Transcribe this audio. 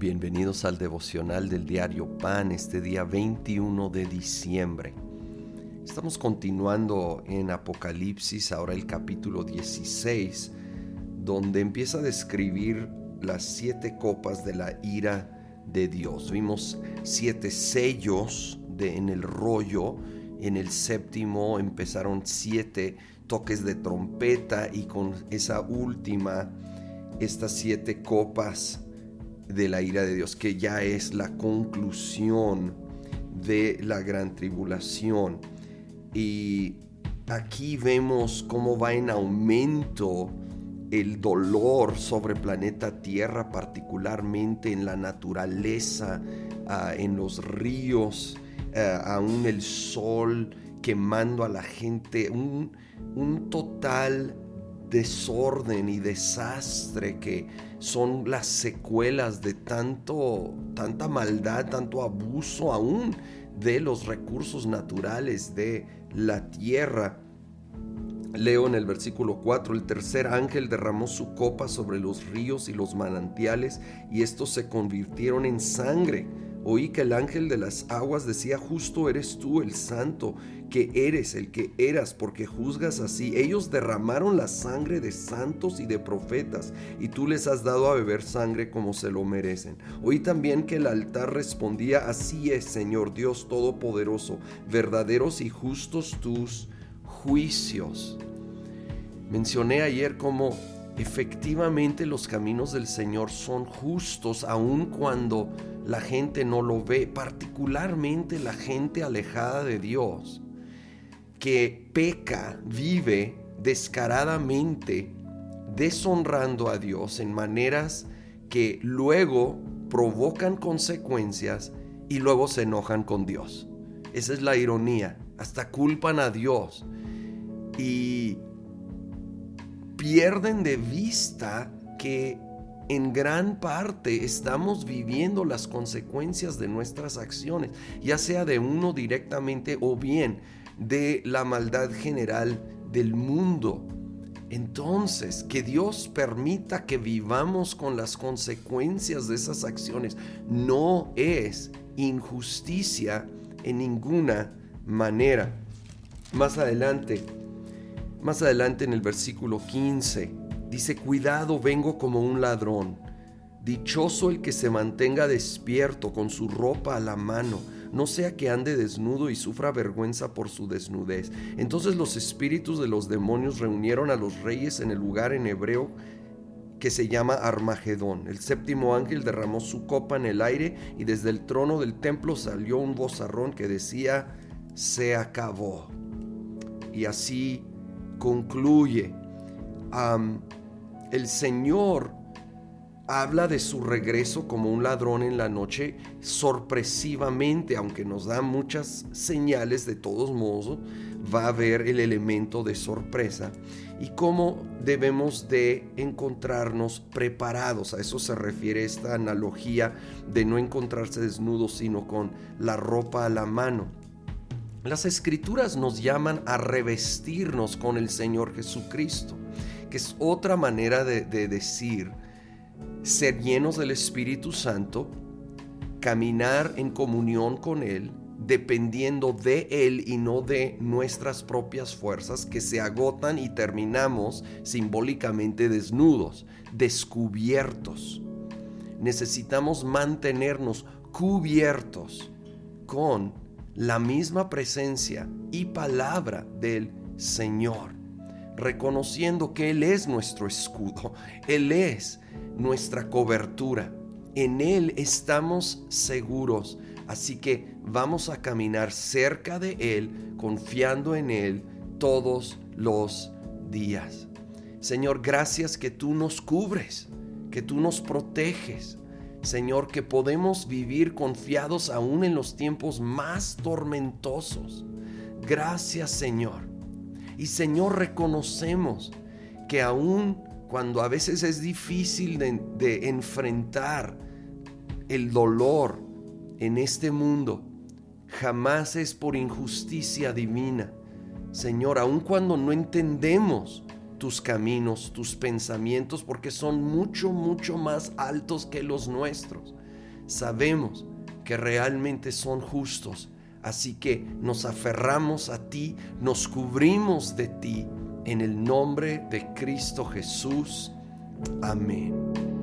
Bienvenidos al devocional del diario Pan este día 21 de diciembre. Estamos continuando en Apocalipsis, ahora el capítulo 16, donde empieza a describir las siete copas de la ira de Dios. Vimos siete sellos en el rollo, en el séptimo empezaron siete toques de trompeta y con esa última, estas siete copas de la ira de Dios, que ya es la conclusión de la gran tribulación. Y aquí vemos cómo va en aumento el dolor sobre planeta Tierra, particularmente en la naturaleza, ah, en los ríos, ah, aún el sol quemando a la gente, un, un total desorden y desastre que son las secuelas de tanto, tanta maldad, tanto abuso aún de los recursos naturales de la tierra. Leo en el versículo 4, el tercer ángel derramó su copa sobre los ríos y los manantiales y estos se convirtieron en sangre Oí que el ángel de las aguas decía, justo eres tú el santo, que eres el que eras, porque juzgas así. Ellos derramaron la sangre de santos y de profetas, y tú les has dado a beber sangre como se lo merecen. Oí también que el altar respondía, así es, Señor Dios Todopoderoso, verdaderos y justos tus juicios. Mencioné ayer cómo efectivamente los caminos del Señor son justos, aun cuando la gente no lo ve, particularmente la gente alejada de Dios, que peca, vive descaradamente, deshonrando a Dios en maneras que luego provocan consecuencias y luego se enojan con Dios. Esa es la ironía. Hasta culpan a Dios y pierden de vista que en gran parte estamos viviendo las consecuencias de nuestras acciones, ya sea de uno directamente o bien de la maldad general del mundo. Entonces, que Dios permita que vivamos con las consecuencias de esas acciones no es injusticia en ninguna manera. Más adelante, más adelante en el versículo 15, Dice, cuidado, vengo como un ladrón. Dichoso el que se mantenga despierto con su ropa a la mano, no sea que ande desnudo y sufra vergüenza por su desnudez. Entonces los espíritus de los demonios reunieron a los reyes en el lugar en hebreo que se llama Armagedón. El séptimo ángel derramó su copa en el aire y desde el trono del templo salió un vozarrón que decía, se acabó. Y así concluye el Señor habla de su regreso como un ladrón en la noche sorpresivamente, aunque nos da muchas señales de todos modos, va a haber el elemento de sorpresa y cómo debemos de encontrarnos preparados. A eso se refiere esta analogía de no encontrarse desnudos, sino con la ropa a la mano. Las escrituras nos llaman a revestirnos con el Señor Jesucristo que es otra manera de, decir ser llenos del Espíritu Santo, caminar en comunión con Él, dependiendo de Él y no de nuestras propias fuerzas que se agotan y terminamos simbólicamente desnudos, descubiertos. Necesitamos mantenernos cubiertos con la misma presencia y palabra del Señor reconociendo que Él es nuestro escudo, Él es nuestra cobertura, en Él estamos seguros, así que vamos a caminar cerca de Él, confiando en Él todos los días. Señor, gracias que tú nos cubres, que tú nos proteges. Señor, que podemos vivir confiados aún en los tiempos más tormentosos. Gracias, Señor y Señor, reconocemos que aún cuando a veces es difícil de, enfrentar el dolor en este mundo, jamás es por injusticia divina. Señor, aun cuando no entendemos tus caminos, tus pensamientos, porque son mucho, mucho más altos que los nuestros. sabemos que realmente son justos. Así que nos aferramos a ti, nos cubrimos de ti, en el nombre de Cristo Jesús. Amén.